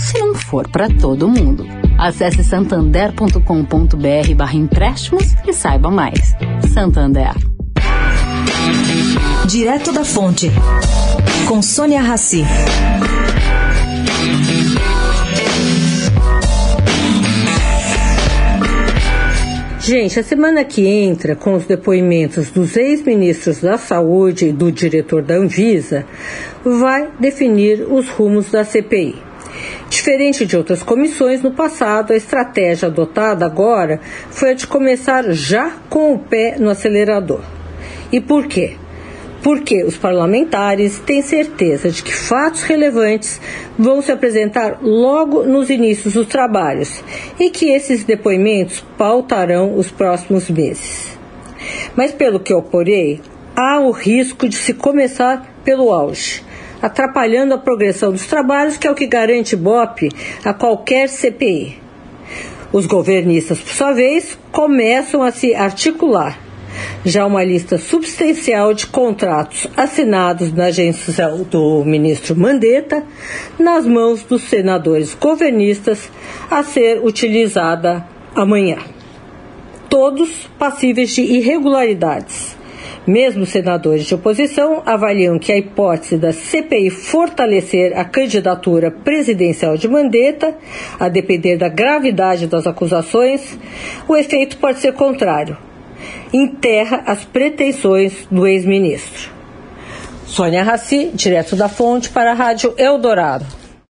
se não for para todo mundo. Acesse santander.com.br barra empréstimos e saiba mais. Santander. Direto da Fonte, com Sônia Rassi. Gente, a semana que entra, com os depoimentos dos ex-ministros da Saúde e do diretor da Anvisa, vai definir os rumos da CPI. Diferente de outras comissões no passado, a estratégia adotada agora foi a de começar já com o pé no acelerador. E por quê? Porque os parlamentares têm certeza de que fatos relevantes vão se apresentar logo nos inícios dos trabalhos e que esses depoimentos pautarão os próximos meses. Mas, pelo que eu apurei, há o risco de se começar pelo auge atrapalhando a progressão dos trabalhos, que é o que garante BOP a qualquer CPI. Os governistas, por sua vez, começam a se articular. Já uma lista substancial de contratos assinados na agência do ministro Mandetta, nas mãos dos senadores governistas, a ser utilizada amanhã. Todos passíveis de irregularidades mesmo senadores de oposição avaliam que a hipótese da CPI fortalecer a candidatura presidencial de Mandetta, a depender da gravidade das acusações, o efeito pode ser contrário. Enterra as pretensões do ex-ministro. Sônia Raci, direto da fonte para a Rádio Eldorado.